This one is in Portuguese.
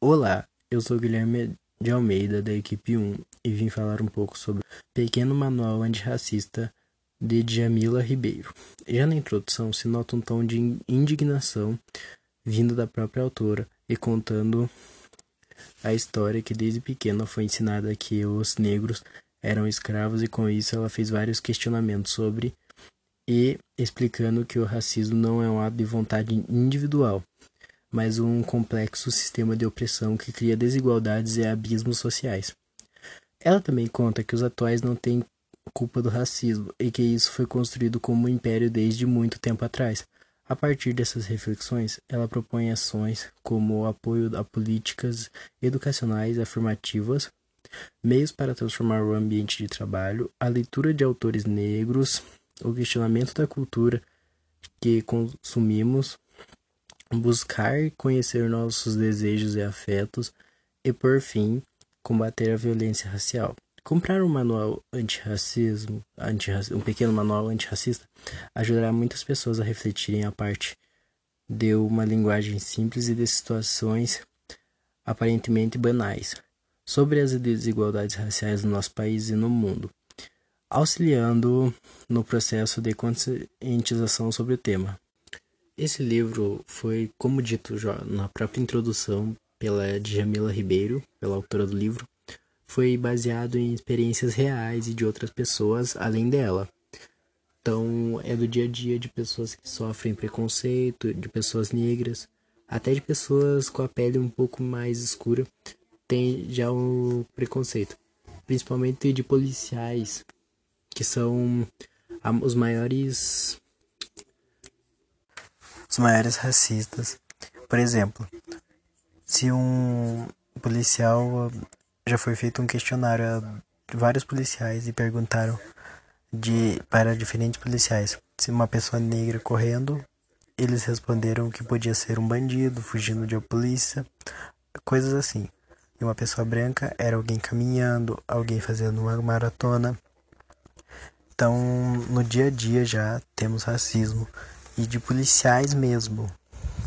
Olá, eu sou Guilherme de Almeida, da equipe 1, e vim falar um pouco sobre o Pequeno Manual Antirracista de Djamila Ribeiro. Já na introdução se nota um tom de indignação vindo da própria autora e contando a história que desde pequena foi ensinada que os negros eram escravos e com isso ela fez vários questionamentos sobre e explicando que o racismo não é um ato de vontade individual, mas um complexo sistema de opressão que cria desigualdades e abismos sociais. Ela também conta que os atuais não têm culpa do racismo e que isso foi construído como um império desde muito tempo atrás. A partir dessas reflexões, ela propõe ações como o apoio a políticas educacionais afirmativas, meios para transformar o ambiente de trabalho, a leitura de autores negros, o questionamento da cultura que consumimos, buscar conhecer nossos desejos e afetos e, por fim, combater a violência racial. Comprar um manual antirracismo, antirracismo, um pequeno manual antirracista, ajudará muitas pessoas a refletirem a parte de uma linguagem simples e de situações aparentemente banais sobre as desigualdades raciais no nosso país e no mundo, auxiliando no processo de conscientização sobre o tema. Esse livro foi, como dito já na própria introdução pela Djamila Ribeiro, pela autora do livro, foi baseado em experiências reais e de outras pessoas além dela. Então, é do dia a dia de pessoas que sofrem preconceito, de pessoas negras, até de pessoas com a pele um pouco mais escura, tem já o preconceito, principalmente de policiais, que são os maiores maiores racistas. Por exemplo, se um policial já foi feito um questionário a vários policiais e perguntaram de para diferentes policiais se uma pessoa negra correndo, eles responderam que podia ser um bandido fugindo de uma polícia, coisas assim. E uma pessoa branca era alguém caminhando, alguém fazendo uma maratona. Então, no dia a dia já temos racismo e de policiais mesmo.